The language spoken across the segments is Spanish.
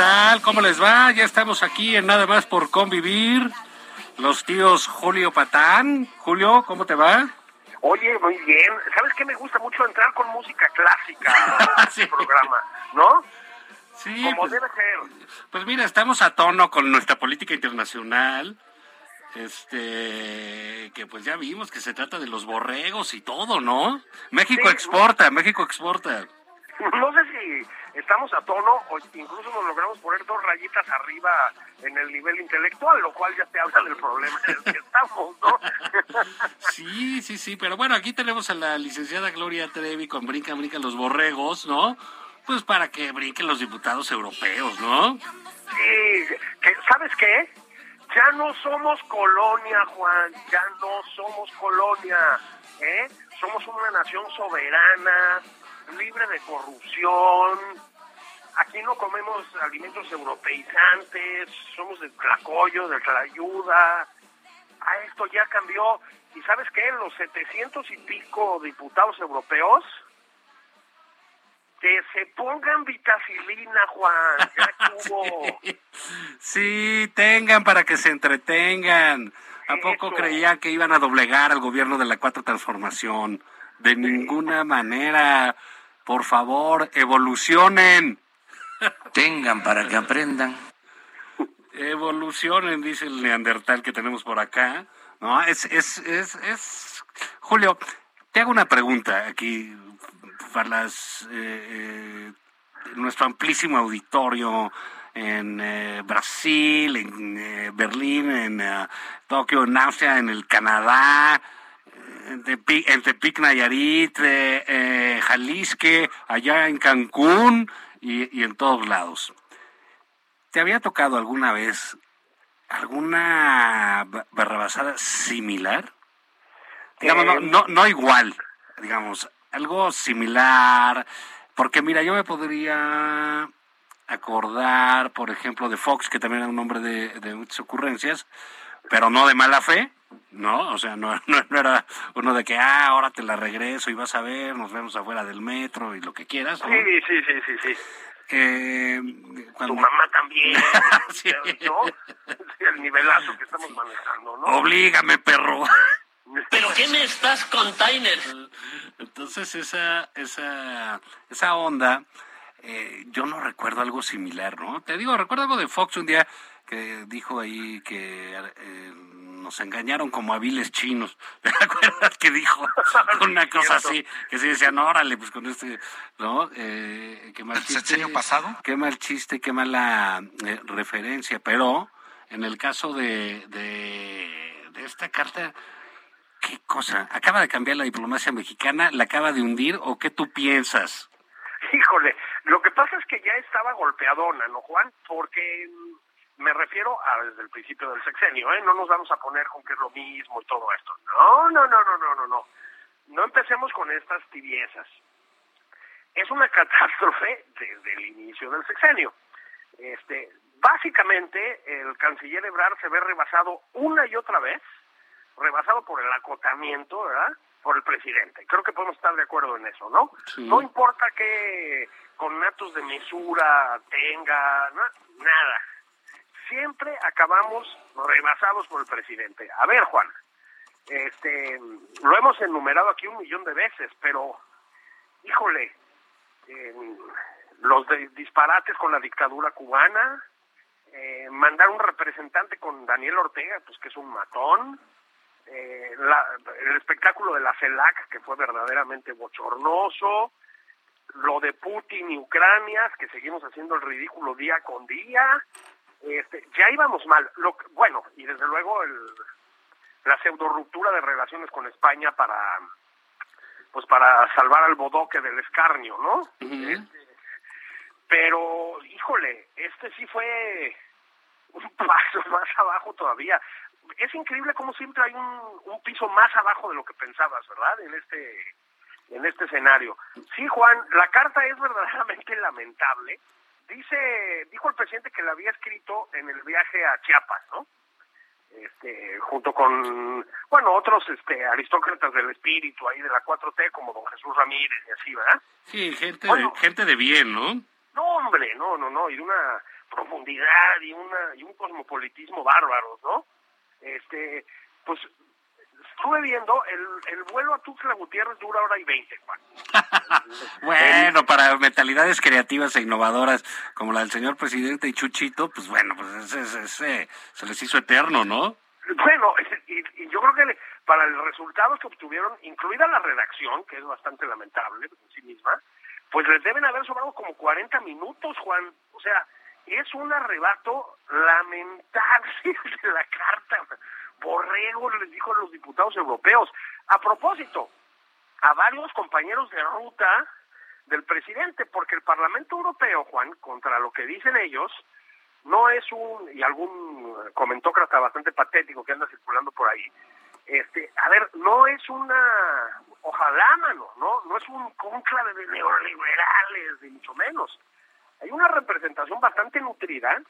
Tal? ¿Cómo les va? Ya estamos aquí en Nada más por convivir. Los tíos Julio Patán. Julio, ¿cómo te va? Oye, muy bien. ¿Sabes qué me gusta mucho entrar con música clásica al Sí. programa? ¿No? Sí, Como pues, debe ser. pues mira, estamos a tono con nuestra política internacional. Este, que pues ya vimos que se trata de los borregos y todo, ¿no? México Sí. exporta, México exporta. No sé si estamos a tono o incluso nos logramos poner dos rayitas arriba en el nivel intelectual, lo cual ya te habla del problema en el que estamos, ¿no? Sí, sí, sí, pero bueno, aquí tenemos a la licenciada Gloria Trevi con Brinca, Brinca los borregos, ¿no? Pues para que brinquen los diputados europeos, ¿no? Sí, que, ¿sabes qué? Ya no somos colonia, Juan, ya no somos colonia, ¿eh? Somos una nación soberana, libre de corrupción. Aquí no comemos alimentos europeizantes, somos del tlacoyo, del tlayuda. Ah, esto ya cambió. ¿Y sabes qué? Los 700 y pico diputados europeos que se pongan vitacilina, Juan. Ya estuvo. Sí, tengan para que se entretengan. ¿A poco Eso. creían que iban a doblegar al gobierno de la Cuarta Transformación? De ninguna manera. Por favor, evolucionen. Tengan para que aprendan. Evolucionen, dice el neandertal que tenemos por acá. No, es, es, es, es... Julio, te hago una pregunta aquí para las, eh, eh, nuestro amplísimo auditorio en eh, Brasil, en eh, Berlín, en Tokio, en Austria, en el Canadá, en Tepic, en Tepic Nayarit, Jalisque, allá en Cancún y, y en todos lados. ¿Te había tocado alguna vez alguna ba- barrabasada similar? Digamos, no, Eh, no, no igual, digamos, algo similar. Porque mira, yo me podría acordar, por ejemplo, de Fox, que también era un hombre de, de muchas ocurrencias, pero no de mala fe, ¿no? O sea, no, no, no era uno de que, ah, ahora te la regreso y vas a ver, nos vemos afuera del metro y lo que quieras, ¿no? Sí, sí, sí, sí, sí. Eh, Tu mamá también. Sí. ¿no? Sí, El nivelazo que estamos manejando, ¿no? Oblígame, perro. ¿Pero qué me estás container? Entonces esa, esa, esa onda, eh, yo no recuerdo algo similar, ¿no? Te digo, recuerdo algo de Fox un día que dijo ahí que eh, nos engañaron como hábiles chinos. ¿Te acuerdas que dijo una cosa así? Que se decían, órale, pues con este, ¿no? Eh, qué mal ¿El chiste. sexenio pasado? Qué mal chiste, qué mala eh, referencia. Pero en el caso de, de, de esta carta, ¿qué cosa? ¿Acaba de cambiar la diplomacia mexicana? ¿La acaba de hundir o qué tú piensas? Híjole, lo que pasa es que ya estaba golpeadona, ¿no, Juan? Porque me refiero a desde el principio del sexenio, ¿eh? No nos vamos a poner con que es lo mismo y todo esto. No, no, no, no, no, no, no. No empecemos con estas tibiezas. Es una catástrofe desde el inicio del sexenio. Este, básicamente, el canciller Ebrard se ve rebasado una y otra vez, rebasado por el acotamiento, ¿verdad? Por el presidente. Creo que podemos estar de acuerdo en eso, ¿no? Sí. No importa que con actos de mesura tenga, na- nada. Siempre acabamos rebasados por el presidente. A ver, Juan, este, lo hemos enumerado aquí un millón de veces, pero, híjole, los de- disparates con la dictadura cubana, eh, mandar un representante con Daniel Ortega, pues que es un matón, eh, la- el espectáculo de la CELAC, que fue verdaderamente bochornoso, lo de Putin y Ucrania, que seguimos haciendo el ridículo día con día, este, ya íbamos mal. Lo, bueno, y desde luego el, la pseudo ruptura de relaciones con España para pues para salvar al bodoque del escarnio, ¿no? Este, pero, híjole, este sí fue un paso más abajo todavía. Es increíble cómo siempre hay un, un piso más abajo de lo que pensabas, ¿verdad? En este en este escenario. Sí, Juan, la carta es verdaderamente lamentable. Dice, dijo el presidente que la había escrito en el viaje a Chiapas, ¿no? Este, junto con, bueno, otros este, aristócratas del espíritu ahí de la 4T, como don Jesús Ramírez y así, ¿verdad? Sí, gente, Bueno. de, gente de bien, ¿no? No, hombre, no, no, no, y de una profundidad y una y un cosmopolitismo bárbaros, ¿no? Este, pues estuve viendo el, el vuelo a Tuxtla Gutiérrez dura hora y veinte, Juan. Bueno, para mentalidades creativas e innovadoras como la del señor presidente y Chuchito, pues bueno, pues ese, ese- ese se les hizo eterno, ¿no? Bueno, y, y yo creo que le- para el resultado que obtuvieron, incluida la redacción, que es bastante lamentable en sí misma, pues les deben haber sobrado como 40 minutos, Juan. O sea, es un arrebato lamentable de la carta. Borrego les dijo a los diputados europeos. A propósito, a varios compañeros de ruta del presidente, porque el Parlamento Europeo, Juan, contra lo que dicen ellos, no es un, y algún comentócrata bastante patético que anda circulando por ahí, este, a ver, no es una, ojalá, mano, no, no es un cónclave de neoliberales, ni mucho menos. Hay una representación bastante nutrida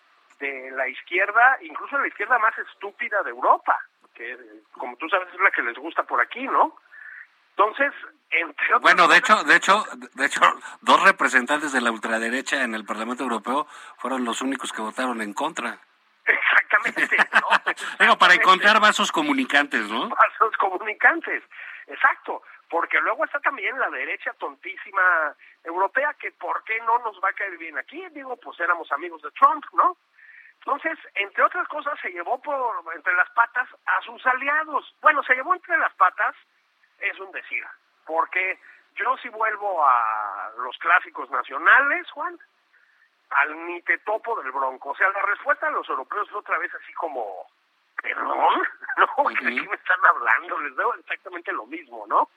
de la izquierda, incluso la izquierda más estúpida de Europa, que como tú sabes es la que les gusta por aquí, ¿no? Entonces, entre otras Bueno, de cosas- hecho, de hecho, de hecho, dos representantes de la ultraderecha en el Parlamento Europeo fueron los únicos que votaron en contra. Exactamente, ¿no? Digo, para encontrar vasos comunicantes, ¿no? vasos comunicantes. Exacto, porque luego está también la derecha tontísima europea que por qué no nos va a caer bien aquí, digo, pues éramos amigos de Trump, ¿no? Entonces, entre otras cosas, se llevó por entre las patas a sus aliados. Bueno, se llevó entre las patas, es un decir, porque yo si vuelvo a los clásicos nacionales, Juan, al ni te topo del bronco. O sea, la respuesta de los europeos es otra vez así como, perdón, ¿no? ¿De qué me están hablando? Les veo exactamente lo mismo, ¿no?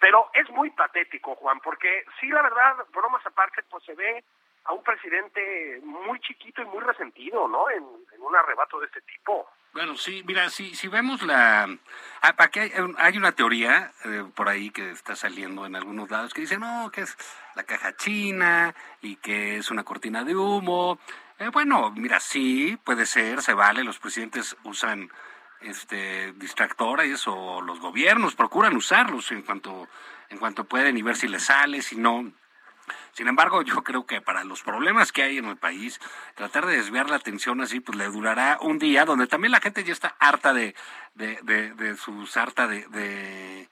Pero es muy patético, Juan, porque sí, la verdad, bromas aparte, pues se ve a un presidente muy chiquito y muy resentido, ¿no? En, un arrebato de este tipo. Bueno, sí, mira, si, si vemos la... ah, Aquí hay, hay una teoría eh, por ahí que está saliendo en algunos lados que dice, no, que es la caja china y que es una cortina de humo. Eh, bueno, mira, sí, puede ser, se vale, los presidentes usan este distractores o los gobiernos procuran usarlos en cuanto en cuanto pueden y ver si les sale, si no, sin embargo, yo creo que para los problemas que hay en el país, tratar de desviar la atención así, pues le durará un día, donde también la gente ya está harta de, de, de, de sus harta de, de,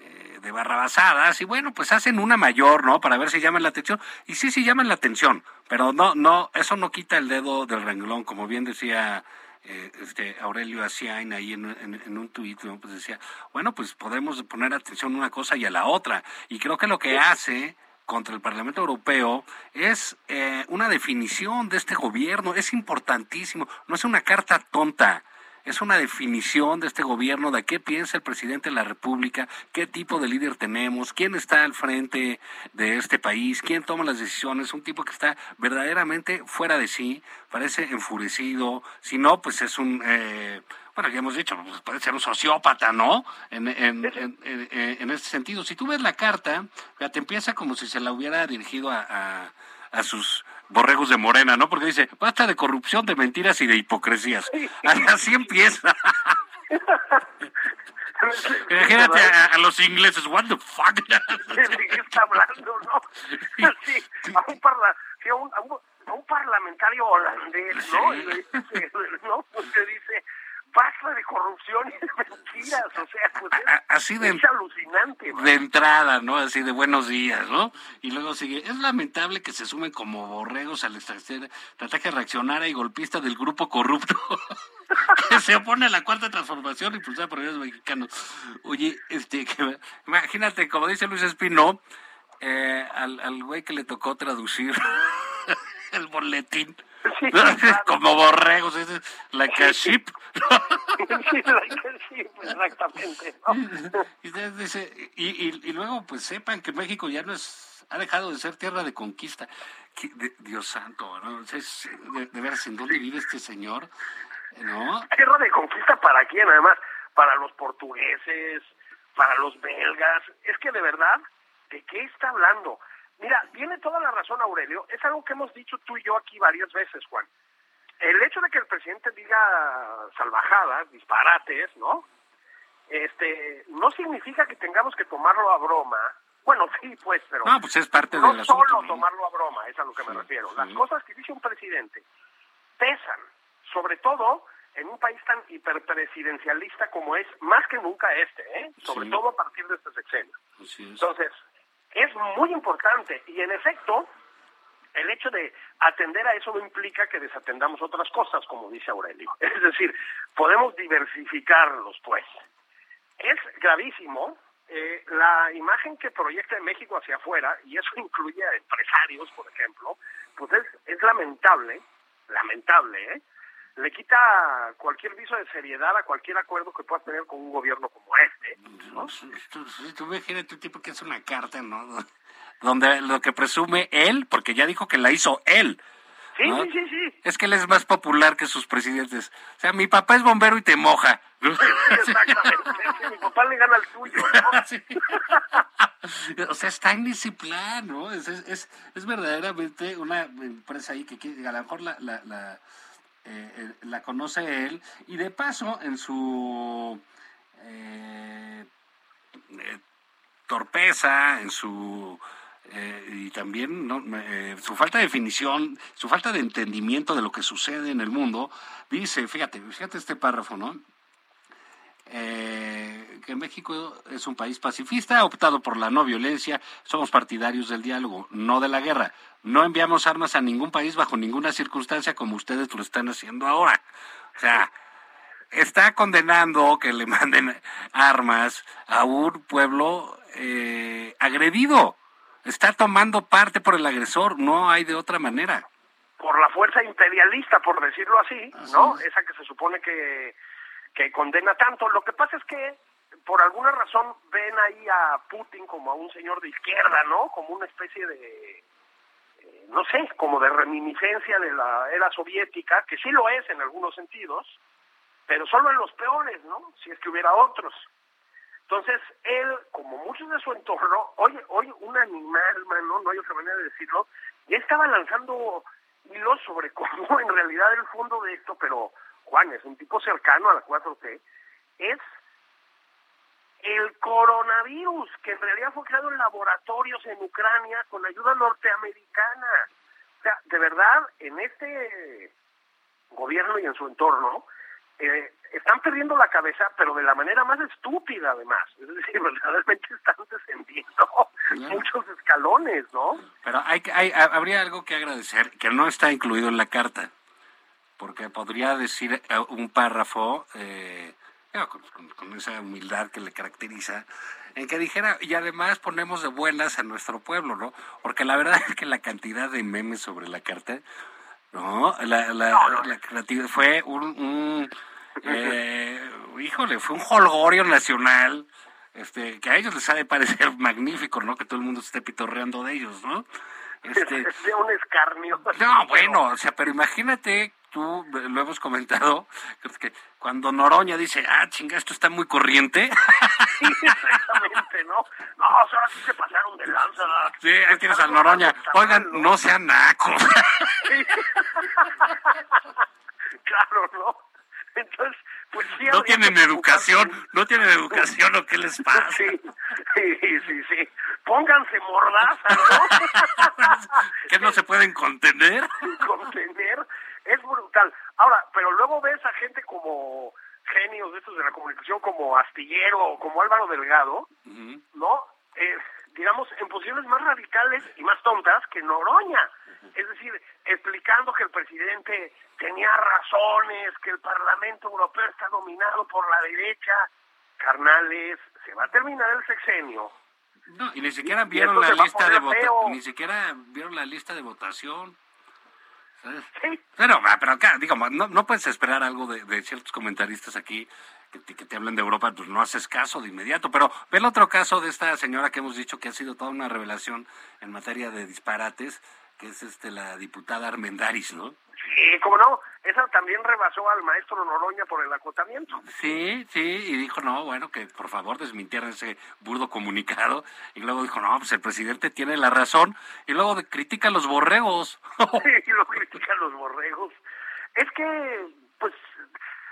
eh, de barrabasadas, y bueno, pues hacen una mayor, ¿no? Para ver si llaman la atención. Y sí, sí llaman la atención, pero no, no, eso no quita el dedo del renglón, como bien decía eh, este Aurelio Asiain ahí en, en- en un tuit, ¿no? pues decía, bueno, pues podemos poner atención a una cosa y a la otra. Y creo que lo que hace contra el Parlamento Europeo es eh, una definición de este gobierno, es importantísimo, no es una carta tonta. es una definición de este gobierno de qué piensa el presidente de la República, qué tipo de líder tenemos, quién está al frente de este país, quién toma las decisiones, un tipo que está verdaderamente fuera de sí, parece enfurecido, si no, pues es un... Eh, bueno, ya hemos dicho, pues puede ser un sociópata, ¿no? En, en, en, en, este sentido. Si tú ves la carta, ya te empieza como si se la hubiera dirigido a, a, a sus borregos de Morena, ¿no? Porque dice, basta de corrupción, de mentiras y de hipocresías. Así empieza. Imagínate a, a los ingleses, what the fuck. ¿De qué está hablando, no? Sí, a un, parla, sí, a un, a un, a un parlamentario holandés, ¿no? Sí. ¿no? Pues te dice, basta de de mentiras, o sea, pues es, así de- es alucinante, man. de entrada, ¿no? Así de buenos días, ¿no? Y luego sigue, es lamentable que se sumen como borregos al estrategia reaccionaria y golpista del grupo corrupto que se opone a la cuarta transformación impulsada por los mexicanos. Oye, este, que- imagínate, como dice Luis Espino, eh, al, al güey que le tocó traducir el boletín. Sí, claro. como borregos, es la caship. Sí, like, sí, exactamente, ¿no? Y, y, y- luego, pues sepan que México ya no es, ha dejado de ser tierra de conquista. Dios santo, ¿no? Es- de, de veras, ¿en dónde vive este señor? ¿No? Tierra de conquista para quién, además, para los portugueses, para los belgas. Es que de verdad, ¿de qué está hablando? Mira, tiene toda la razón Aurelio, es algo que hemos dicho tú y yo aquí varias veces, Juan. El hecho de que el presidente diga salvajadas, disparates, ¿no? Este, no significa que tengamos que tomarlo a broma. Bueno, sí, pues, pero No, pues es parte no del solo tomarlo a broma, es a lo que me refiero. sí. Las cosas que dice un presidente pesan, sobre todo en un país tan hiperpresidencialista como es, más que nunca este, ¿eh? sobre Sí. todo a partir de este sexenio. Entonces, es muy importante y en efecto, el hecho de atender a eso no implica que desatendamos otras cosas, como dice Aurelio. Es decir, podemos diversificarlos, pues. Es gravísimo eh, la imagen que proyecta México hacia afuera, y eso incluye a empresarios, por ejemplo, pues es, es lamentable, lamentable, ¿eh? Le quita cualquier viso de seriedad a cualquier acuerdo que pueda tener con un gobierno como este. ¿no? Tú, tú- tú imagínate un tipo que hace una carta, ¿no? Donde lo que presume él, porque ya dijo que la hizo él. Sí, ¿no? sí, sí, sí. Es que él es más popular que sus presidentes. O sea, mi papá es bombero y te moja. Exactamente. Mi papá le gana al tuyo, ¿no? Sí. O sea, está en ese plan, ¿no? Es, es, es, es verdaderamente una empresa ahí que quiere- a lo mejor la, la, la, eh, eh, la conoce él y de paso en su eh, eh, torpeza, en su eh, y también ¿no? Eh, su falta de definición, su falta de entendimiento de lo que sucede en el mundo, dice, fíjate, fíjate este párrafo, ¿no? eh, que México es un país pacifista, ha optado por la no violencia, somos partidarios del diálogo, no de la guerra. No enviamos armas a ningún país bajo ninguna circunstancia como ustedes lo están haciendo ahora. O sea, está condenando que le manden armas a un pueblo eh, agredido. Está tomando parte por el agresor, no hay de otra manera. Por la fuerza imperialista, por decirlo así, Así ¿no? es. Esa que se supone que, que condena tanto. Lo que pasa es que, por alguna razón, ven ahí a Putin como a un señor de izquierda, ¿no? Como una especie de, eh, no sé, como de reminiscencia de la era soviética, que sí lo es en algunos sentidos, pero solo en los peores, ¿no? Si es que hubiera otros. Entonces, él, como muchos de su entorno, hoy, hoy un animal, mano, no hay otra manera de decirlo, ya estaba lanzando hilos sobre cómo en realidad el fondo de esto, pero Juan es un tipo cercano a la 4T, es el coronavirus, que en realidad fue creado en laboratorios en Ucrania con ayuda norteamericana. O sea, de verdad, en este gobierno y en su entorno, eh, están perdiendo la cabeza, pero de la manera más estúpida además. Es decir, verdaderamente están descendiendo muchos escalones, ¿no? Pero hay, hay, ha- habría algo que agradecer que no está incluido en la carta, porque podría decir eh, un párrafo eh, con- con esa humildad que le caracteriza, en que dijera, y además ponemos de buenas a nuestro pueblo, ¿no? Porque la verdad es que la cantidad de memes sobre la carta, ¿no? La, la, la creatividad fue un... un Eh, híjole, fue un holgorio nacional, este, que a ellos les ha de parecer magnífico, ¿no? Que todo el mundo esté pitorreando de ellos, ¿no? Este, un escarnio. no, bueno, o sea, pero imagínate, tú lo hemos comentado, que cuando Noroña dice, ah, chinga, esto está muy corriente. Sí, exactamente, ¿no? No, o sea, sí se pasaron de lanza. Sí, ahí tienes al Noroña. Oigan, no sean nacos. Sí. claro, ¿no? Entonces, pues sí. No tienen educación, no tienen educación, ¿o qué les pasa? Sí, sí, sí, sí. Pónganse mordaza, ¿no? ¿Que no se pueden contener? contener es brutal. Ahora, pero luego ves a gente como genios de estos de la comunicación, como Astillero o como Álvaro Delgado, ¿no? Eh, digamos, en posiciones más radicales y más tontas que Noroña. Es decir, explicando que el presidente tenía razones, que el Parlamento Europeo está dominado por la derecha. Carnales, se va a terminar el sexenio. No, y ni siquiera vieron la lista de feo. ni siquiera vieron la lista de votación. Sí, Pero, pero acá, digamos, no, no puedes esperar algo de, de ciertos comentaristas aquí que te, que te hablan de Europa, pues no haces caso de inmediato. Pero ve el otro caso de esta señora que hemos dicho que ha sido toda una revelación en materia de disparates, que es este la diputada Armendaris, ¿no? Sí, como no, esa también rebasó al maestro Noroña por el acotamiento. Sí, sí, y dijo, no, bueno, que por favor desmintieran ese burdo comunicado. Y luego dijo, no, pues el presidente tiene la razón. Y luego critica a los borregos. y lo critican los borregos. Es que, pues,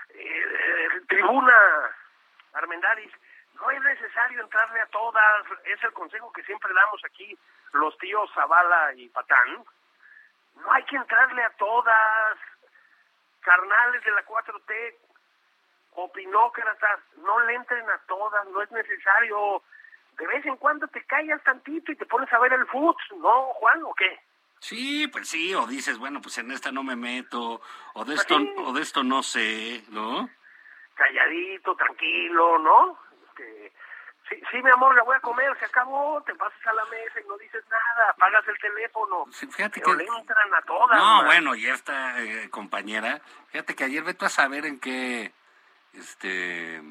eh, tribuna Armendaris, no es necesario entrarle a todas, es el consejo que siempre damos aquí los tíos Zavala y Patán. No hay que entrarle a todas, carnales de la 4T, opinócratas, no le entren a todas, no es necesario. De vez en cuando te callas tantito y te pones a ver el fútbol, ¿no, Juan, o qué? Sí, pues sí, o dices, bueno, pues en esta no me meto, o de esto, sí. o de esto no sé, ¿no? calladito, tranquilo, ¿no? Este, sí, sí, mi amor, la voy a comer, se acabó, te pasas a la mesa y no dices nada, apagas el teléfono. Sí, fíjate pero que- le entran a todas. No, man. bueno, y esta eh, compañera, fíjate que ayer vete a saber en qué, este,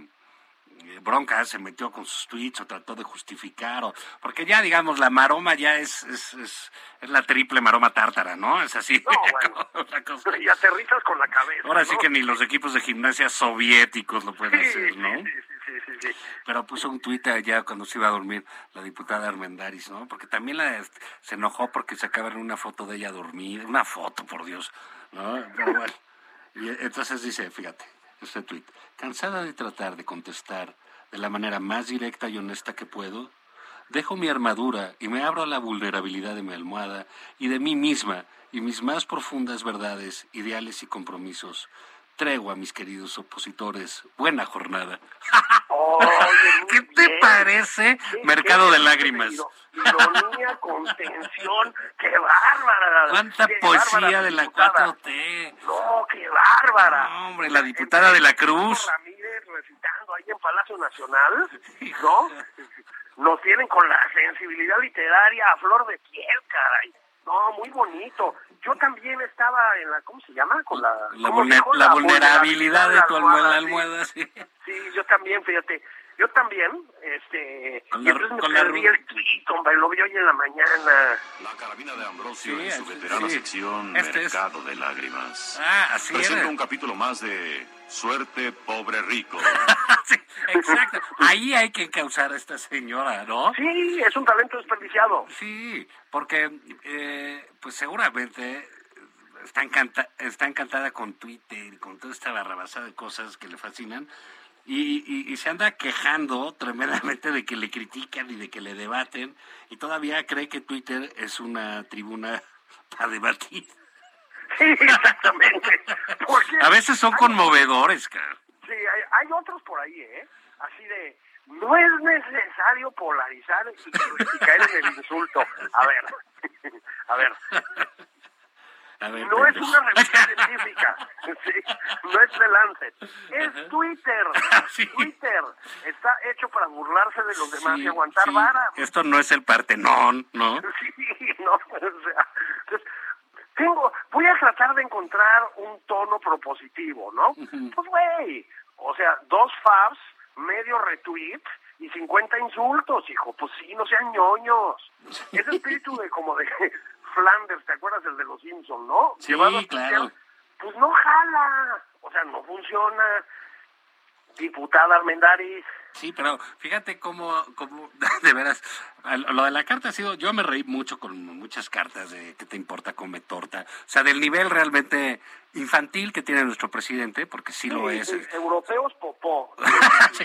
bronca se metió con sus tweets o trató de justificar, o, porque ya, digamos, la maroma ya es, es, es, es la triple maroma tártara, ¿no? Es así. No, bueno. cosa. Y aterrizas con la cabeza. Ahora sí que ni los equipos de gimnasia soviéticos lo pueden Sí, hacer, ¿no? sí, sí. Pero puso un tuit allá cuando se iba a dormir la diputada Armendaris, ¿no? Porque también la, este, se enojó porque sacaban una foto de ella dormida, una foto, por Dios, ¿no? Pero bueno. Y entonces dice, fíjate, este tuit, cansada de tratar de contestar de la manera más directa y honesta que puedo, dejo mi armadura y me abro a la vulnerabilidad de mi almohada y de mí misma y mis más profundas verdades, ideales y compromisos. Tregua, mis queridos opositores. Buena jornada. Oye, ¿Qué te parece? Sí, Mercado de lágrimas. Ironía, contención, qué bárbara. ¿Cuánta qué poesía bárbara de la diputada. 4T? No, qué bárbara. No, hombre, la diputada de la Cruz. Ramírez recitando ahí en Palacio Nacional, ¿no? Nos tienen con la sensibilidad literaria a flor de piel, caray. No, muy bonito. Yo también estaba en la, ¿cómo se llama? Con la, La, ¿cómo vulner- dijo? la vulnerabilidad de tu almohada, sí. almohada, sí. Sí, yo también, fíjate. Yo también, este, Con y entonces me con perdí el tweet, hombre, lo vi hoy en la mañana. La carabina de Ambrosio Sí, en su veterana sí. sección Este es- Mercado de Lágrimas. Ah, así Presenta era. un capítulo más de Suerte, pobre rico. Sí, exacto. Ahí hay que causar a esta señora, ¿no? Sí, es un talento desperdiciado. Sí, porque eh, pues seguramente está, encanta, está encantada con Twitter y con toda esta barrabasada de cosas que le fascinan y, y- y se anda quejando tremendamente de que le critican y de que le debaten y todavía cree que Twitter es una tribuna para debatir. Sí, exactamente. Porque A veces son hay- conmovedores, cara. Sí, hay, hay otros por ahí, ¿eh? Así de, no es necesario polarizar y, y caer en el insulto. A ver, a ver, ver, no es una revista científica, ¿sí? no es The Lancet, es Twitter. Sí. Twitter está hecho para burlarse de los demás Sí, y aguantar vara. Esto no es el Partenón, ¿no? Sí, no, o sea, entonces, tengo, voy a tratar de encontrar un tono propositivo, ¿no? Pues, güey, o sea, dos faves, medio retweet y 50 insultos, hijo. Pues sí, no sean ñoños. Ese espíritu de como de Flanders, ¿te acuerdas el de los Simpsons, no? Sí, Llevado claro. social, Pues no jala. O sea, no funciona. Diputada Armendariz. Sí, pero fíjate cómo, cómo de veras, lo de la carta ha sido, yo me reí mucho con muchas cartas de que te importa come torta, o sea, del nivel realmente infantil que tiene nuestro presidente, porque sí lo es. Europeos popó. Sí.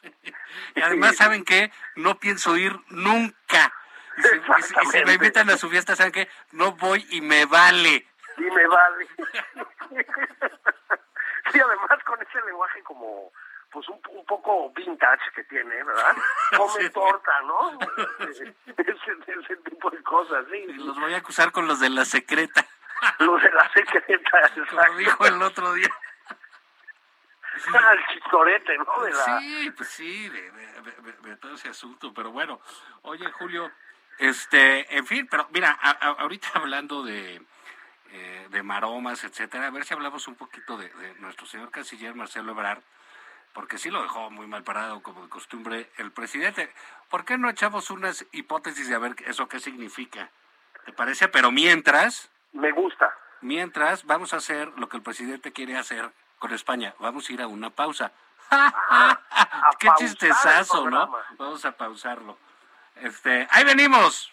Sí. Y además, ¿saben qué? No pienso ir nunca. Y si, y me invitan a su fiesta, ¿saben qué? No voy y me vale. Y me vale. Sí, además con ese lenguaje como, pues un, un poco vintage que tiene, ¿verdad? Come Sí. torta, ¿no? Ese, ese tipo de cosas, sí. Y los voy a acusar con los de la secreta, Los de la secreta, como dijo el exacto. otro día. El chistorete, ¿no? De la... Sí, pues sí, de, de- de- de- de todo ese asunto, pero bueno, oye Julio, este, en fin, pero mira, a- a- ahorita hablando de, eh, de maromas, etcétera, a ver si hablamos un poquito de, de nuestro señor canciller Marcelo Ebrard, porque sí lo dejó muy mal parado, como de costumbre, el presidente. ¿Por qué no echamos unas hipótesis de a ver eso qué significa? ¿Te parece? Pero mientras, Me gusta. mientras, vamos a hacer lo que el presidente quiere hacer con España. Vamos a ir a una pausa. a Qué chistezazo, ¿no? Vamos a pausarlo. Este, ahí venimos.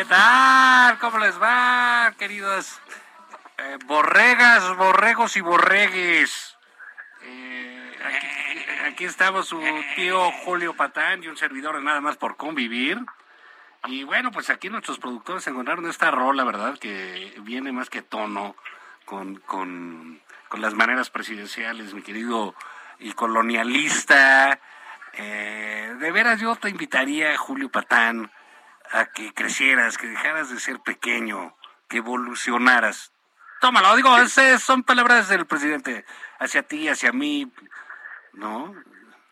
¿Qué tal? ¿Cómo les va, queridos eh, borregas, borregos y borregues? Eh, aquí, aquí estamos su tío Julio Patán y un servidor nada más por convivir. Y bueno, pues aquí nuestros productores encontraron esta rola, ¿verdad? Que viene más que tono con, con, con las maneras presidenciales, mi querido y colonialista. Eh, de veras, yo te invitaría, Julio Patán, a que crecieras, que dejaras de ser pequeño, que evolucionaras. Tómalo, digo, esas son palabras del presidente hacia ti, hacia mí, ¿no?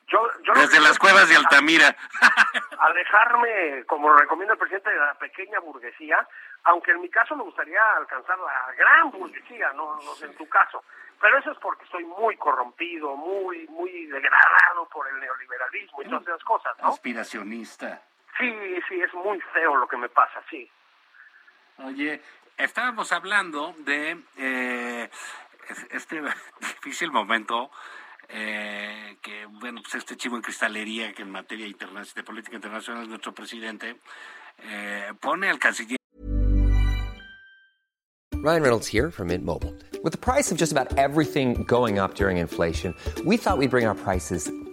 Yo, yo lo Desde las cuevas de Altamira. alejarme, como recomienda el presidente, de la pequeña burguesía, aunque en mi caso me gustaría alcanzar la gran burguesía, no, no sé en tu caso. Pero eso es porque estoy muy corrompido, muy muy degradado por el neoliberalismo y todas esas cosas, ¿no? Aspiracionista. Sí, sí, es muy feo lo que me pasa, sí. Oye, estábamos hablando de eh, este difícil momento eh, que, bueno, pues este chivo en cristalería que en materia interna- de política internacional nuestro presidente eh, pone al canciller Ryan Reynolds here from Mint Mobile. With the price of just about everything going up during inflation, we thought we'd bring our prices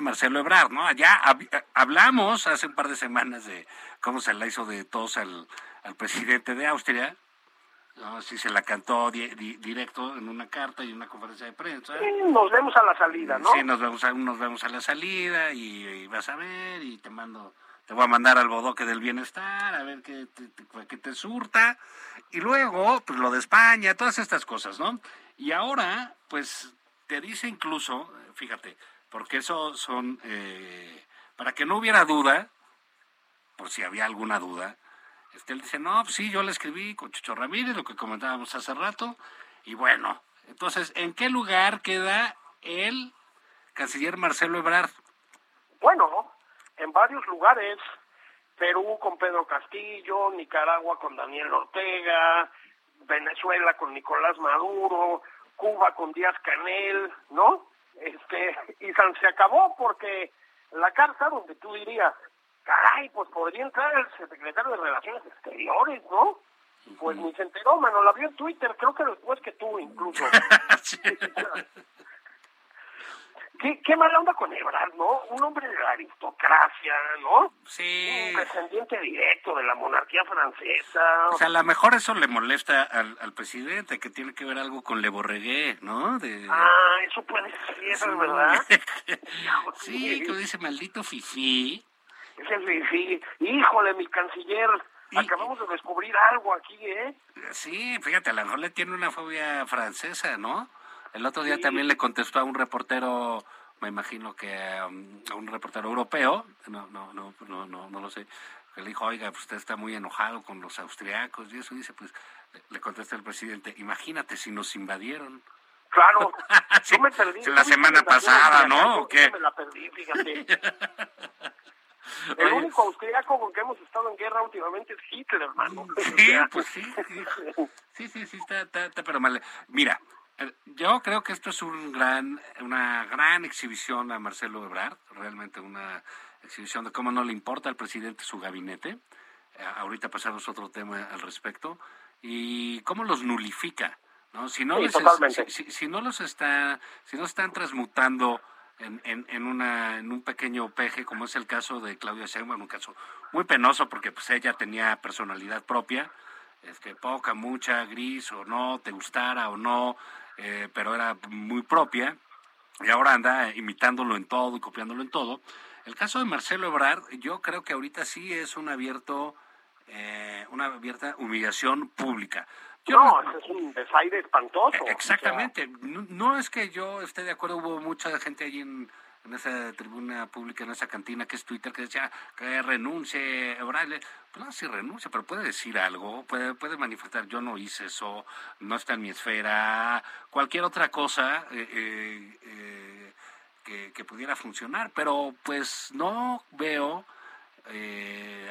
Marcelo Ebrard, ¿no? Allá hab- eh, hablamos hace un par de semanas de cómo se la hizo de tos al, al presidente de Austria, ¿no? Sí se la cantó di- di- directo en una carta y en una conferencia de prensa. Sí, nos vemos a la salida, ¿no? Sí, nos vemos a, nos vemos a la salida y, y vas a ver y te mando, te voy a mandar al bodoque del bienestar a ver qué te, te- qué te surta. Y luego, pues lo de España, todas estas cosas, ¿no? Y ahora, pues te dice incluso, fíjate, porque eso son, eh, para que no hubiera duda, por si había alguna duda, este, él dice, no, pues sí, yo le escribí con Chucho Ramírez, lo que comentábamos hace rato, y bueno, entonces, ¿en qué lugar queda el canciller Marcelo Ebrard? Bueno, en varios lugares, Perú con Pedro Castillo, Nicaragua con Daniel Ortega, Venezuela con Nicolás Maduro, Cuba con Díaz Canel, ¿no? Este, y San se acabó porque la carta donde tú dirías, caray, pues podría entrar el secretario de Relaciones Exteriores, ¿no? Pues ni se enteró, mano, la vio en Twitter, creo que después que tú incluso. ¿Qué, qué mala onda con Ebrard, ¿no? Un hombre de la aristocracia, ¿no? Sí. Un descendiente directo de la monarquía francesa. O sea, a lo mejor eso le molesta al, al presidente, que tiene que ver algo con Le Borregué, ¿no? De, ah, eso puede ser, eso es verdad. sí, que dice maldito fifí. Ese es Fifi. Híjole, mi canciller, acabamos de descubrir algo aquí, ¿eh? Sí, fíjate, a lo mejor le tiene una fobia francesa, ¿no? El otro día también le contestó a un reportero, me imagino que um, a un reportero europeo, no, no, no, no, no, no lo sé, que le dijo, oiga, pues usted está muy enojado con los austriacos y eso, dice, pues, le, contesta el presidente, imagínate si nos invadieron. Claro, Sí, yo me perdí. sí, la ¿Tú viste semana pasada, ¿no? ¿O qué? Me la perdí, fíjate. El Oye. único austriaco con que hemos estado en guerra últimamente es Hitler, hermano. Sí, pues sí, sí, sí, sí, sí, está, está, está pero mal. Mira, yo creo que esto es un gran, una gran exhibición a Marcelo Ebrard, realmente una exhibición de cómo no le importa al presidente su gabinete. Eh, ahorita pasamos otro tema al respecto y cómo los nulifica, ¿no? Si no Sí, les si, si- si no los está, si no están transmutando en, en, en una en un pequeño peje como es el caso de Claudia Sheinbaum, un caso muy penoso porque pues ella tenía personalidad propia, este poca, mucha, gris o no, te gustara o no, eh, pero era muy propia y ahora anda imitándolo en todo y copiándolo en todo. El caso de Marcelo Ebrard, yo creo que ahorita sí es un abierto, eh, una abierta humillación pública. Yo No, es un desaire espantoso. Eh, Exactamente. No, no es que yo esté de acuerdo, hubo mucha gente allí en, en esa tribuna pública, en esa cantina que es Twitter, que decía que renuncie. Pues no, si renuncia, pero puede decir algo, puede, puede manifestar, yo no hice eso, no está en mi esfera, cualquier otra cosa eh, eh, eh, que, pudiera funcionar, pero pues no veo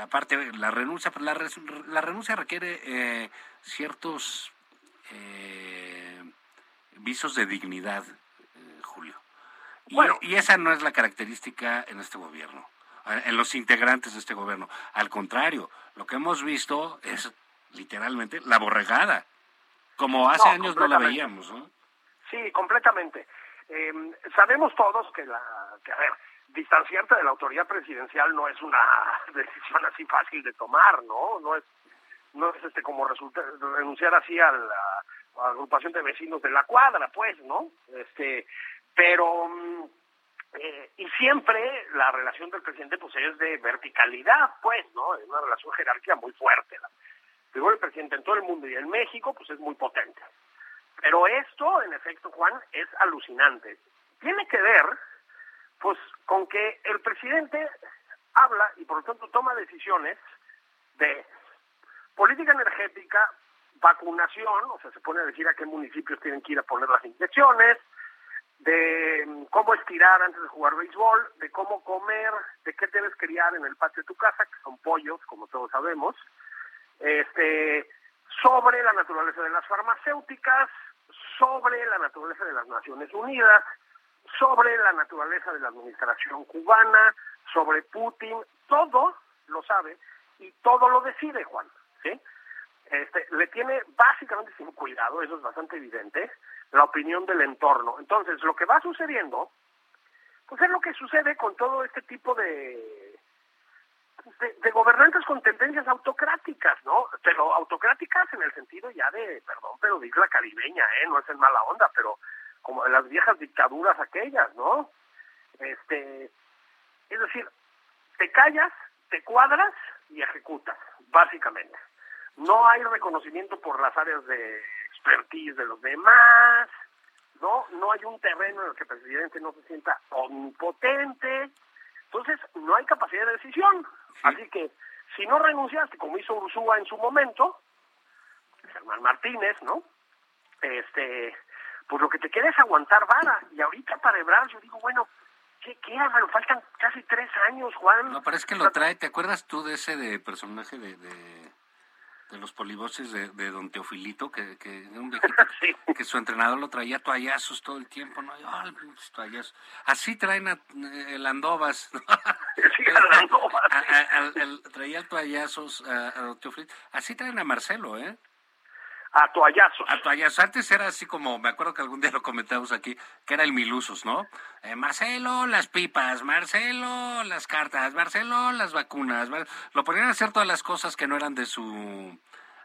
aparte la renuncia la, res- la renuncia requiere eh, ciertos eh, visos de dignidad Bueno. y esa no es la característica en este gobierno en los integrantes de este gobierno al contrario lo que hemos visto es literalmente la borregada como hace No, años no la veíamos ¿no? Sí, completamente. Eh, sabemos todos que, la, que, a ver, distanciarte de la autoridad presidencial no es una decisión así fácil de tomar, ¿no? No es, no es este como resulta, renunciar así a la, a la agrupación de vecinos de la cuadra, pues, ¿no? Este, pero mm, eh, y siempre la relación del presidente pues es de verticalidad, pues, ¿no? Es una relación jerárquica muy fuerte. La figura presidente en todo el mundo y en México pues es muy potente. Pero esto, en efecto, Juan, es alucinante. Tiene que ver, pues, con que el presidente habla y por lo tanto toma decisiones de política energética, vacunación, o sea, se pone a decir a qué municipios tienen que ir a poner las inyecciones, de mm, cómo estirar antes de jugar béisbol, de cómo comer, de qué debes criar en el patio de tu casa, que son pollos, como todos sabemos, este, sobre la naturaleza de las farmacéuticas, sobre la naturaleza de las Naciones Unidas, sobre la naturaleza de la administración cubana, sobre Putin, todo lo sabe y todo lo decide Juan, ¿sí? Este, le tiene básicamente sin cuidado, eso es bastante evidente, la opinión del entorno. Entonces, lo que va sucediendo, pues es lo que sucede con todo este tipo de de, de gobernantes con tendencias autocráticas, ¿no? Pero autocráticas en el sentido ya de, perdón, pero de isla caribeña, ¿eh? No es en mala onda, pero como las viejas dictaduras aquellas, ¿no? Este, es decir, te callas, te cuadras y ejecutas, básicamente. No hay reconocimiento por las áreas de expertise de los demás, ¿no? No hay un terreno en el que el presidente no se sienta omnipotente, entonces no hay capacidad de decisión. Así que si no renunciaste, como hizo Ursúa en su momento, Germán Martínez, ¿no? Este, pues lo que te queda es aguantar vara. Y ahorita para Ebrard yo digo, bueno, ¿qué queda? Bueno, faltan casi tres años, Juan. No, es que lo trae, ¿te acuerdas tú de ese de personaje de, de, de los polivoces de, de Don Teofilito, que, que un viejito, Sí. que su entrenador lo traía toallazos todo el tiempo, ¿no? Y, "Ay, pinches toallazos". Así traen a, eh, el Andovas, ¿no? Sí, Andovas, A- traía el toallazos a, a Don Teofilito. Así traen a Marcelo, ¿eh? A toallazos. A toallazos. Antes era así como, me acuerdo que algún día lo comentamos aquí, que era el Milusos, ¿no? Eh, Marcelo, las pipas, Marcelo, las cartas, Marcelo, las vacunas. Lo ponían a hacer todas las cosas que no eran de su,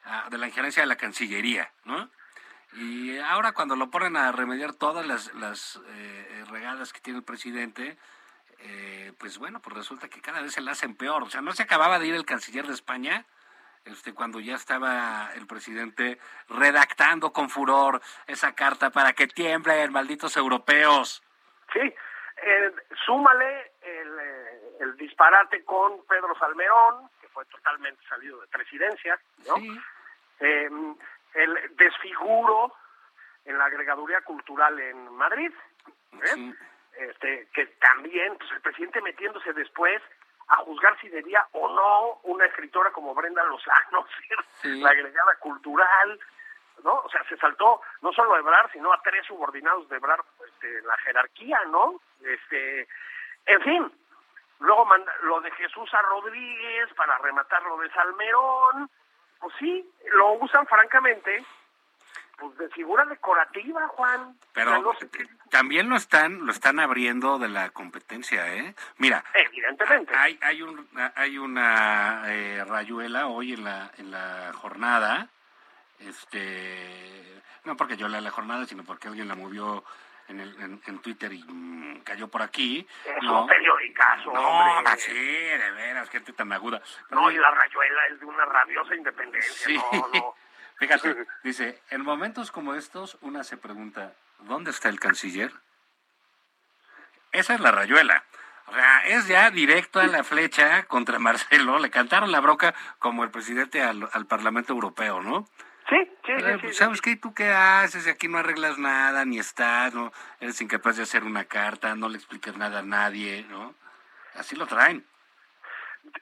ah, de la injerencia de la Cancillería, ¿no? Y ahora cuando lo ponen a remediar todas las, las eh, regadas que tiene el presidente, eh, pues bueno, pues resulta que cada vez se la hacen peor. O sea, no se acababa de ir el canciller de España, este, cuando ya estaba el presidente redactando con furor esa carta para que tiemblen, malditos europeos. Sí, eh, súmale el, eh, el disparate con Pedro Salmerón, que fue totalmente salido de presidencia, ¿no? Sí. Eh, el desfiguro en la agregaduría cultural en Madrid, ¿eh? Sí. este, que también, pues el presidente metiéndose después a juzgar si debía o no una escritora como Brenda Lozano ser Sí. la agregada cultural, ¿no? O sea, se saltó no solo a Ebrard, sino a tres subordinados de Ebrard este, la jerarquía, ¿no? Este, en fin, luego manda lo de Jesús a Rodríguez para rematar lo de Salmerón, pues sí, lo usan francamente, pues de figura decorativa, Juan. Pero O sea, no sé qué- también lo están, lo están abriendo de la competencia, ¿eh? Mira, Evidentemente. hay, hay, un, hay una eh, rayuela hoy en la, en la jornada, este, no porque yo lea la jornada, sino porque alguien la movió en, el, en, en Twitter y mm, cayó por aquí. Es ¿no? un periodicazo, No, hombre. sí, de veras, gente tan aguda. Pero No, y la rayuela es de una rabiosa independencia. Sí. No, no. Fíjate, dice, en momentos como estos, una se pregunta, ¿dónde está el canciller? Esa es la rayuela. O sea, es ya directo a la flecha contra Marcelo. Le cantaron la broca como el presidente al, al Parlamento Europeo, ¿no? Sí, sí, pues, sí, ¿Sabes sí. qué? ¿Y ¿Tú qué haces? Aquí no arreglas nada, ni estás, ¿no? Eres incapaz de hacer una carta, no le explicas nada a nadie, ¿no? Así lo traen.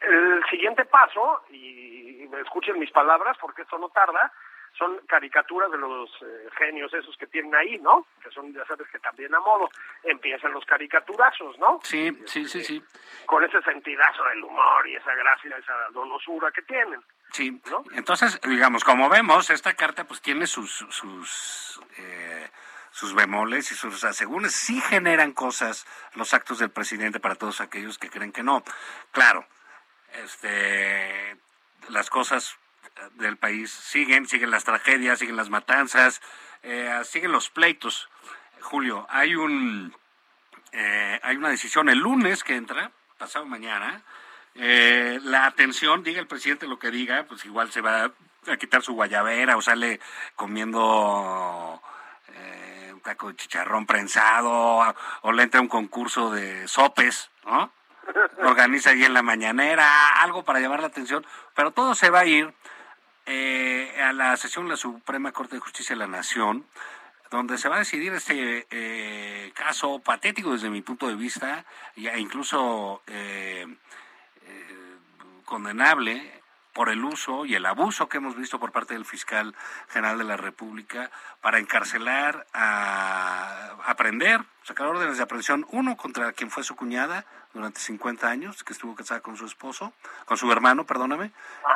El siguiente paso, y escuchen mis palabras porque esto no tarda, son caricaturas de los eh, genios esos que tienen ahí, ¿no? Que son, ya sabes, que también a modo. Empiezan los caricaturazos, ¿no? Sí, sí, sí, sí. Con ese sentidazo del humor y esa gracia, esa donosura que tienen. Sí, ¿no? entonces, digamos, como vemos, esta carta pues tiene sus sus eh, sus bemoles y sus asegúnes. Sí generan cosas los actos del presidente para todos aquellos que creen que no. Claro, este, las cosas del país siguen, siguen las tragedias, siguen las matanzas, eh, siguen los pleitos. Julio, hay un eh, hay una decisión el lunes que entra, pasado mañana. Eh, la atención, diga el presidente lo que diga, pues igual se va a quitar su guayabera o sale comiendo eh, un taco de chicharrón prensado o le entra un concurso de sopes, ¿no? Organiza ahí en la mañanera algo para llamar la atención, pero todo se va a ir eh, a la sesión de la Suprema Corte de Justicia de la Nación, donde se va a decidir este eh, caso patético desde mi punto de vista, e incluso eh, eh, condenable por el uso y el abuso que hemos visto por parte del fiscal general de la República para encarcelar, a aprender, sacar órdenes de aprehensión, uno contra quien fue su cuñada durante 50 años, que estuvo casada con su esposo, con su hermano, perdóname,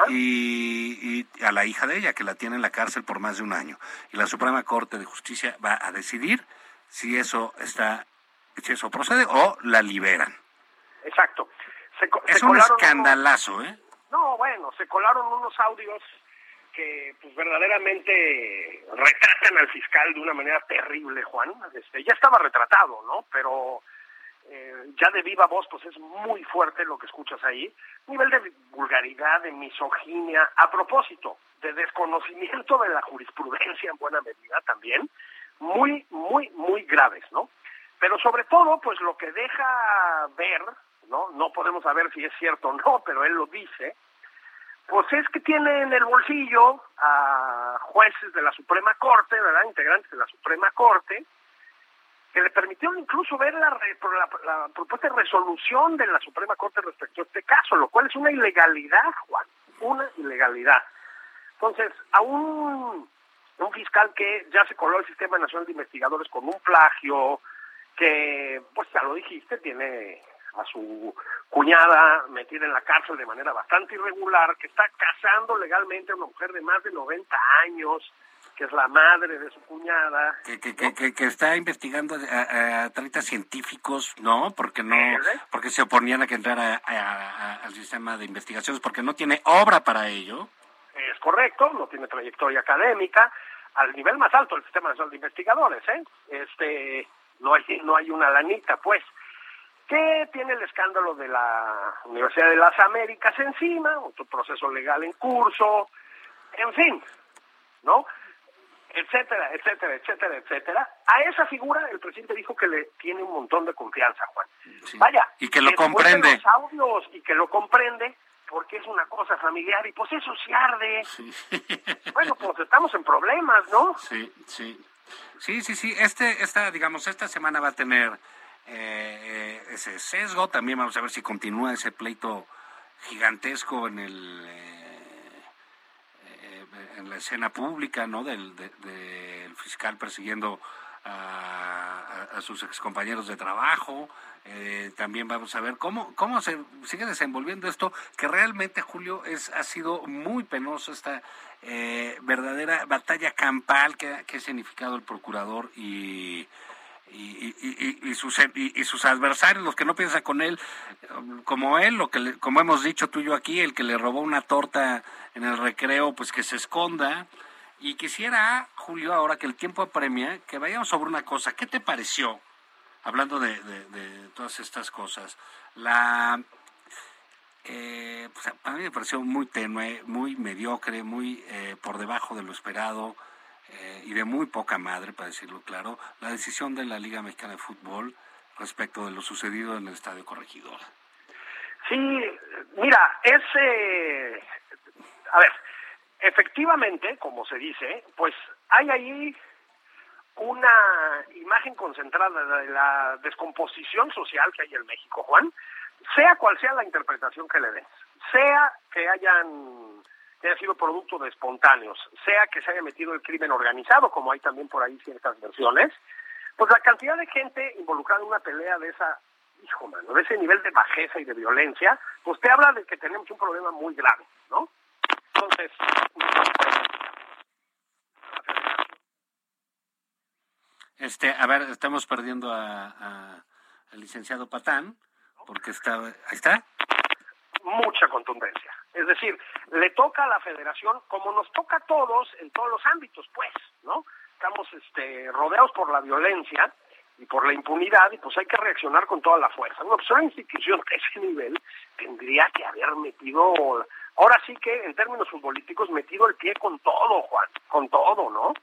y, y a la hija de ella, que la tiene en la cárcel por más de un año. Y la Suprema Corte de Justicia va a decidir si eso está, si eso procede o la liberan. Exacto. Se Es se un unos- escandalazo, ¿eh? No, bueno, se colaron unos audios que pues verdaderamente retratan al fiscal de una manera terrible, Juan. Este, ya estaba retratado, ¿no? Pero eh, ya de viva voz, pues es muy fuerte lo que escuchas ahí. Nivel de vulgaridad, de misoginia, a propósito, de desconocimiento de la jurisprudencia en buena medida también, muy, muy, muy graves, ¿no? Pero sobre todo, pues lo que deja ver, ¿no? No podemos saber si es cierto o no, pero él lo dice, pues es que tiene en el bolsillo a jueces de la Suprema Corte, ¿verdad? Integrantes de la Suprema Corte, que le permitieron incluso ver la, la, la propuesta de resolución de la Suprema Corte respecto a este caso, lo cual es una ilegalidad, Juan, una ilegalidad. Entonces, a un, un fiscal que ya se coló el Sistema Nacional de Investigadores con un plagio, que, pues ya lo dijiste, tiene a su cuñada metida en la cárcel de manera bastante irregular, que está casando legalmente a una mujer de más de 90 años, que es la madre de su cuñada. Que, que, que, que- que está investigando a, a científicos, ¿no? Porque no, porque se oponían a que entrara a- a- al sistema de investigaciones, porque no tiene obra para ello. Es correcto, no tiene trayectoria académica, al nivel más alto del Sistema Nacional de Investigadores, ¿eh? Este, no hay, no hay una lanita, pues. Que tiene el escándalo de la Universidad de las Américas encima, otro proceso legal en curso, en fin, ¿no? Etcétera, etcétera, etcétera, etcétera. A esa figura el presidente dijo que le tiene un montón de confianza, Juan. Sí. Vaya. Y que lo comprende. los audios y que lo comprende porque es una cosa familiar y pues eso se arde. Bueno, pues estamos en problemas, ¿no? Sí, sí. Sí, sí, sí. Este, esta, digamos, esta semana va a tener eh, ese sesgo. También vamos a ver si continúa ese pleito gigantesco en el eh, eh, en la escena pública, ¿no? Del, de- del fiscal persiguiendo a, a- sus excompañeros de trabajo. Eh, también vamos a ver cómo, cómo se sigue desenvolviendo esto, que realmente, Julio, es, ha sido muy penoso esta eh, verdadera batalla campal que, que ha significado el procurador y, y, y- y- sus, y, sus adversarios, los que no piensan con él, como él, lo que le- como hemos dicho tú y yo aquí, el que le robó una torta en el recreo, pues que se esconda. Y quisiera, Julio, ahora que el tiempo apremia, que vayamos sobre una cosa. ¿Qué te pareció, hablando de todas estas cosas, la... eh, pues a mí me pareció muy tenue, muy mediocre, muy eh, por debajo de lo esperado eh, y de muy poca madre, para decirlo claro, la decisión de la Liga Mexicana de Fútbol respecto de lo sucedido en el Estadio Corregidor. Sí, mira, es... eh, a ver, efectivamente, como se dice, pues hay ahí una imagen concentrada de la descomposición social que hay en México, Juan, sea cual sea la interpretación que le des, sea que hayan que haya sido producto de espontáneos, sea que se haya metido el crimen organizado, como hay también por ahí ciertas versiones, pues la cantidad de gente involucrada en una pelea de esa, hijo mano, de ese nivel de bajeza y de violencia, pues te habla de que tenemos un problema muy grave, ¿no? Entonces, Este, a ver, estamos perdiendo a, al licenciado Patán, porque está, ahí está. Mucha contundencia. Es decir, le toca a la federación, como nos toca a todos en todos los ámbitos, pues, ¿no? Estamos este, rodeados por la violencia y por la impunidad y pues hay que reaccionar con toda la fuerza. Una, pues, una institución de ese nivel tendría que haber metido, ahora sí que en términos futbolísticos, metido el pie con todo, Juan, con todo, ¿no?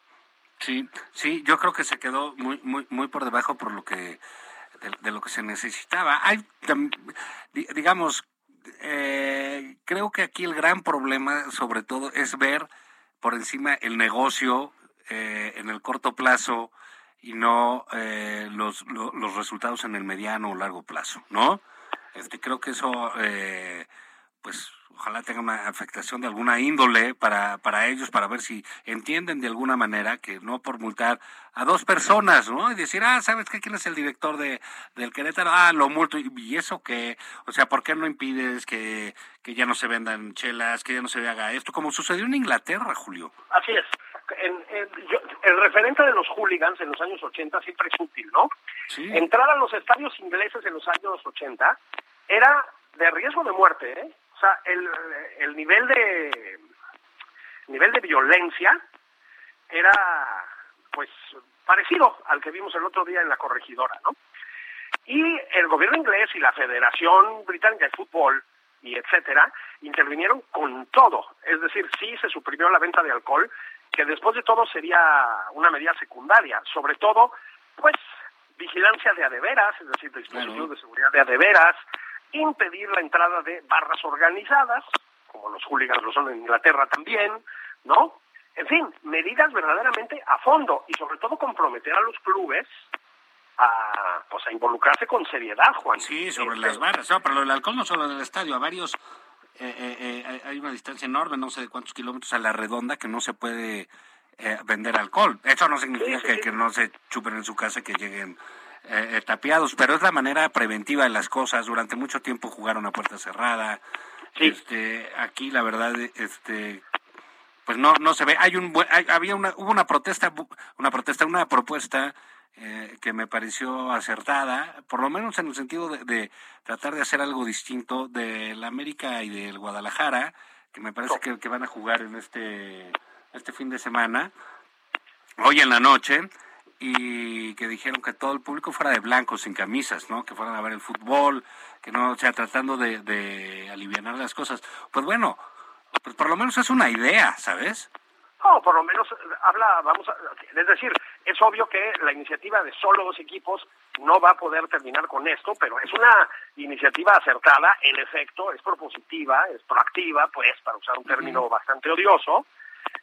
Sí, sí, yo creo que se quedó muy, muy, muy por debajo por lo que de, de lo que se necesitaba. Hay, digamos, eh, creo que aquí el gran problema, sobre todo, es ver por encima el negocio eh, en el corto plazo y no eh, los, lo- los resultados en el mediano o largo plazo, ¿no? Este, creo que eso, eh, pues, ojalá tenga una afectación de alguna índole para, para ellos, para ver si entienden de alguna manera que no por multar a dos personas, ¿no? Y decir, ah, ¿sabes qué? ¿Quién es el director de, del Querétaro? Ah, lo multo. ¿Y eso qué? O sea, ¿por qué no impides que, que ya no se vendan chelas, que ya no se haga esto? Como sucedió en Inglaterra, Julio. Así es. En- en- yo- el referente de los hooligans en los años 80 siempre es útil, ¿no? Sí. Entrar a los estadios ingleses en los años 80 era de riesgo de muerte, ¿eh? O sea, el, el nivel de nivel de violencia era pues parecido al que vimos el otro día en la corregidora, ¿no? Y el gobierno inglés y la Federación Británica de Fútbol y etcétera intervinieron con todo, es decir, sí se suprimió la venta de alcohol, que después de todo sería una medida secundaria, sobre todo pues vigilancia de adeveras, es decir, dispositivos de seguridad de adeveras, impedir la entrada de barras organizadas, como los hooligans lo son en Inglaterra también, ¿no? En fin, medidas verdaderamente a fondo y sobre todo comprometer a los clubes a pues a involucrarse con seriedad, Juan. Sí, sobre Este, las barras. No, pero del alcohol no solo en el estadio, a varios. eh, eh, eh, hay una distancia enorme, no sé de cuántos kilómetros a la redonda, que no se puede eh, vender alcohol. Eso no significa Sí, sí, que, sí. que no se chupen en su casa, que lleguen eh, eh, tapiados, pero es la manera preventiva de las cosas. Durante mucho tiempo jugaron a puerta cerrada. Sí. Este, aquí la verdad, este, pues no no se ve hay un hay- había una hubo una protesta una protesta una propuesta eh, que me pareció acertada por lo menos en el sentido de, de tratar de hacer algo distinto del América y del Guadalajara que me parece que, que van a jugar en este este fin de semana hoy en la noche y que dijeron que todo el público fuera de blanco, sin camisas, ¿no? Que fueran a ver el fútbol, que no, o sea, tratando de, de aliviar las cosas. Pues bueno, pues por lo menos es una idea, ¿sabes? No, por lo menos eh, habla, vamos a, es decir, es obvio que la iniciativa de solo dos equipos no va a poder terminar con esto, pero es una iniciativa acertada, en efecto, es propositiva, es proactiva, pues, para usar un término bastante odioso.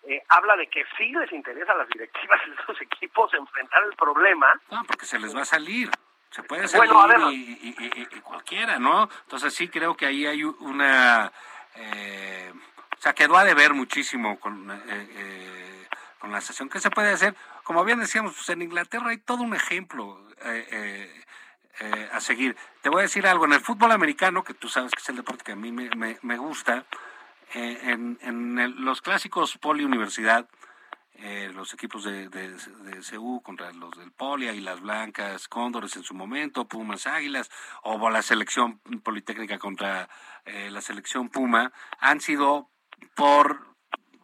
Eh, habla de que sí les interesa a las directivas de estos equipos enfrentar el problema, No, porque se les va a salir. Se puede salir Bueno, a ver. y, y- y- y cualquiera, ¿no? Entonces sí creo que ahí hay una... eh, o sea, quedó a deber muchísimo con, eh, eh, con la sesión. ¿Qué se puede hacer? Como bien decíamos, pues en Inglaterra hay todo un ejemplo eh, eh, eh, a seguir. Te voy a decir algo. En el fútbol americano, que tú sabes que es el deporte que a mí me, me- me gusta, eh, en, en el- los clásicos Poli-Universidad, eh, los equipos de, de, de CU contra los del Poli, Águilas Blancas, Cóndores en su momento, Pumas Águilas, o la selección Politécnica contra eh, la selección Puma, han sido por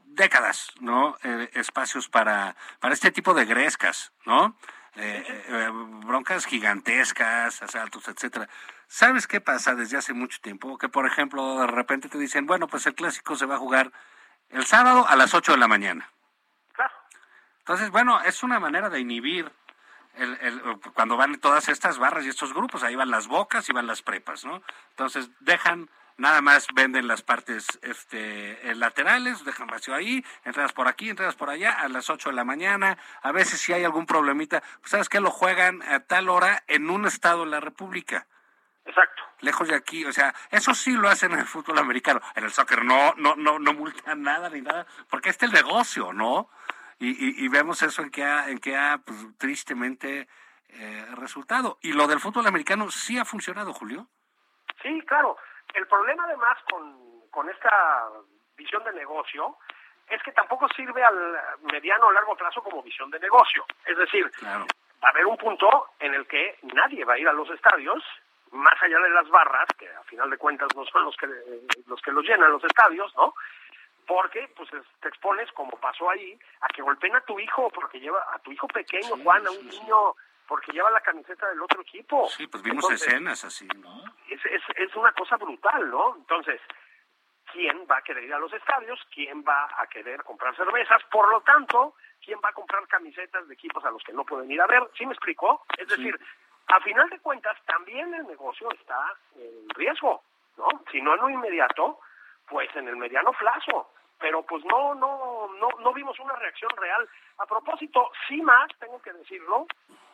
décadas, ¿no? Eh, espacios para, para este tipo de grescas, ¿no? Eh, broncas gigantescas, asaltos, etcétera. ¿Sabes qué pasa desde hace mucho tiempo? Que, por ejemplo, de repente te dicen, bueno, pues el clásico se va a jugar el sábado a las 8 de la mañana. claro. Entonces, bueno, es una manera de inhibir el, el- cuando van todas estas barras y estos grupos, ahí van las bocas y van las prepas, ¿no? Entonces, dejan, nada más venden las partes este, eh, laterales, dejan vacío ahí, entradas por aquí, entradas por allá, a las 8 de la mañana, a veces si hay algún problemita, pues, ¿sabes qué? Lo juegan a tal hora en un estado de la República Exacto. lejos de aquí, o sea, eso sí lo hacen en el fútbol americano. En el soccer no, no, no, no multan nada ni nada, porque este es el negocio, ¿no? Y, y, y vemos eso en que ha, en que ha pues, tristemente eh, resultado. Y lo del fútbol americano sí ha funcionado, Julio. Sí, claro. El problema además con, con esta visión de negocio es que tampoco sirve al mediano o largo plazo como visión de negocio. Es decir, Claro. va a haber un punto en el que nadie va a ir a los estadios, más allá de las barras, que a final de cuentas no son los que los que los llenan los estadios, ¿no? Porque pues es- te expones, como pasó ahí, a que golpeen a tu hijo, porque lleva a tu hijo pequeño, Sí, Juan, a un sí, niño, porque lleva la camiseta del otro equipo. Sí, pues vimos Entonces, escenas así, ¿no? es, es, es una cosa brutal, ¿no? Entonces, ¿quién va a querer ir a los estadios? ¿Quién va a querer comprar cervezas? Por lo tanto, ¿quién va a comprar camisetas de equipos a los que no pueden ir a ver? ¿Sí me explicó? Es decir, a final de cuentas, también el negocio está en riesgo, ¿no? Si no en lo inmediato, pues en el mediano plazo. Pero pues no, no, no, no vimos una reacción real. A propósito, sí más, tengo que decirlo,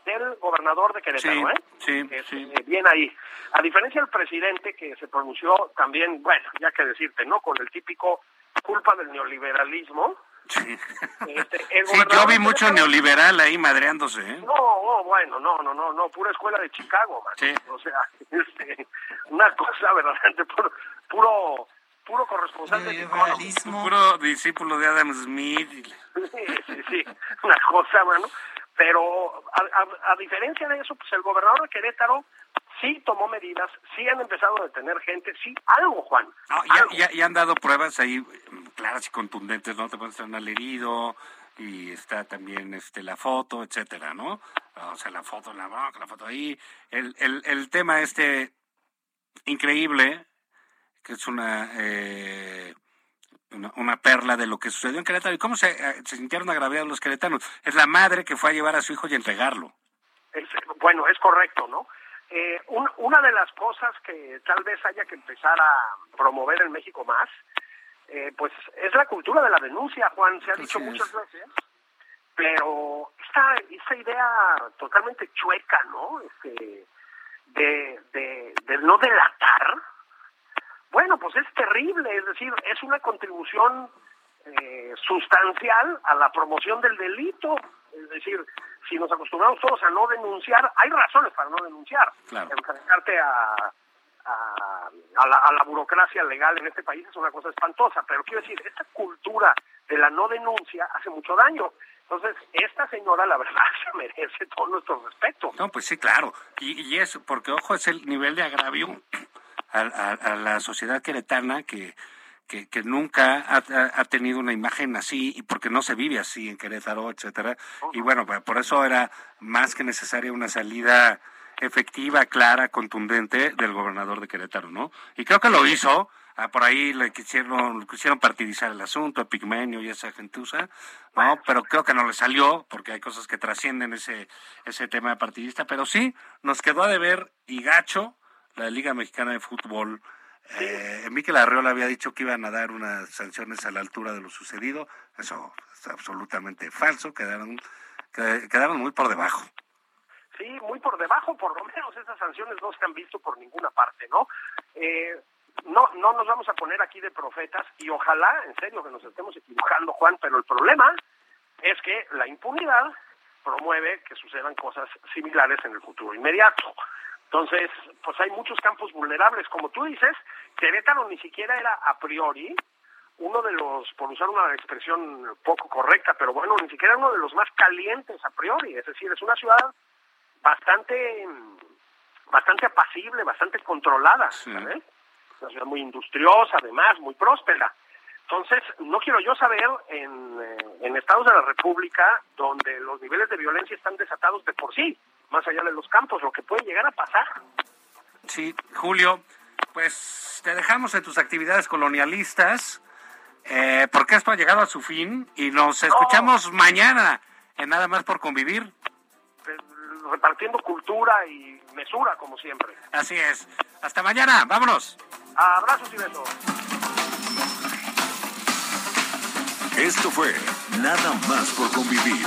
del gobernador de Querétaro, ¿eh? sí, sí. bien ahí. A diferencia del presidente que se pronunció también, bueno, ya que decirte, ¿no? Con el típico culpa del neoliberalismo. Sí, Este, Sí, yo vi mucho Querétaro- neoliberal ahí madreándose, ¿eh? No, no, bueno, no, no, no, no, pura escuela de Chicago, man. Sí. O sea, este, una cosa verdaderamente puro, puro, puro corresponsal de Economist. Puro discípulo de Adam Smith. Sí, sí, sí, una cosa, mano. Pero a, a- a diferencia de eso, pues el gobernador de Querétaro sí tomó medidas, sí han empezado a detener gente, sí, algo, Juan. No, ya, ya, ya han dado pruebas ahí mm, claras y contundentes, ¿no? Te estar al herido y está también este la foto, etcétera, ¿no? O sea, la foto en la bronca, la foto ahí. El, el, el tema este increíble, que es una, eh, una, una perla de lo que sucedió en Querétaro. ¿Y cómo se, eh, se sintieron agraviados los queretanos? Es la madre que fue a llevar a su hijo y entregarlo. Es- bueno, es correcto, ¿no? Eh, un- una de las cosas que tal vez haya que empezar a promover en México más, eh, pues es la cultura de la denuncia, Juan, se ha dicho es. muchas veces, pero esta, esta idea totalmente chueca, ¿no? Este, de, de, de no delatar, bueno, pues es terrible, es decir, es una contribución eh, sustancial a la promoción del delito. Es decir, si nos acostumbramos todos a no denunciar, hay razones para no denunciar. Claro. Enfrentarte a, a, a la, a la burocracia legal en este país es una cosa espantosa, pero quiero decir, esta cultura de la no denuncia hace mucho daño. Entonces, esta señora, la verdad, se merece todo nuestro respeto. No, pues sí, claro. Y, y es, porque ojo, es el nivel de agravio a, a- a la sociedad queretana que, que, que nunca ha, tenido una imagen así y porque no se vive así en Querétaro, etcétera. Y bueno, por eso era más que necesaria una salida efectiva, clara, contundente del gobernador de Querétaro, ¿no? Y creo que lo hizo. Ah, por ahí le quisieron, le quisieron partidizar el asunto, a Pigmenio y esa gentuza, ¿no? Pero creo que no le salió, porque hay cosas que trascienden ese, ese tema partidista. Pero sí, nos quedó a deber y gacho la Liga Mexicana de Fútbol. Eh, Miquel Arreola había dicho que iban a dar unas sanciones a la altura de lo sucedido. Eso es absolutamente falso. Quedaron, qued- quedaron muy por debajo. Sí, muy por debajo, por lo menos esas sanciones no se han visto por ninguna parte, ¿no? Eh, no, no nos vamos a poner aquí de profetas y ojalá, en serio, que nos estemos equivocando, Juan, pero el problema es que la impunidad promueve que sucedan cosas similares en el futuro inmediato. Entonces, pues hay muchos campos vulnerables, como tú dices, Querétaro ni siquiera era a priori uno de los, por usar una expresión poco correcta, pero bueno, ni siquiera uno de los más calientes a priori, es decir, es una ciudad bastante bastante apacible, bastante controlada, Sí. ¿sabes? Una ciudad muy industriosa, además, muy próspera. Entonces, no quiero yo saber en, eh, en estados de la República donde los niveles de violencia están desatados de por sí, más allá de los campos, lo que puede llegar a pasar. Sí, Julio, pues te dejamos en tus actividades colonialistas, eh, porque esto ha llegado a su fin y nos escuchamos mañana en Nada más por convivir. eh, repartiendo cultura y mesura, como siempre. Así es. Hasta mañana, vámonos. Abrazos y besos. Esto fue Nada más por convivir.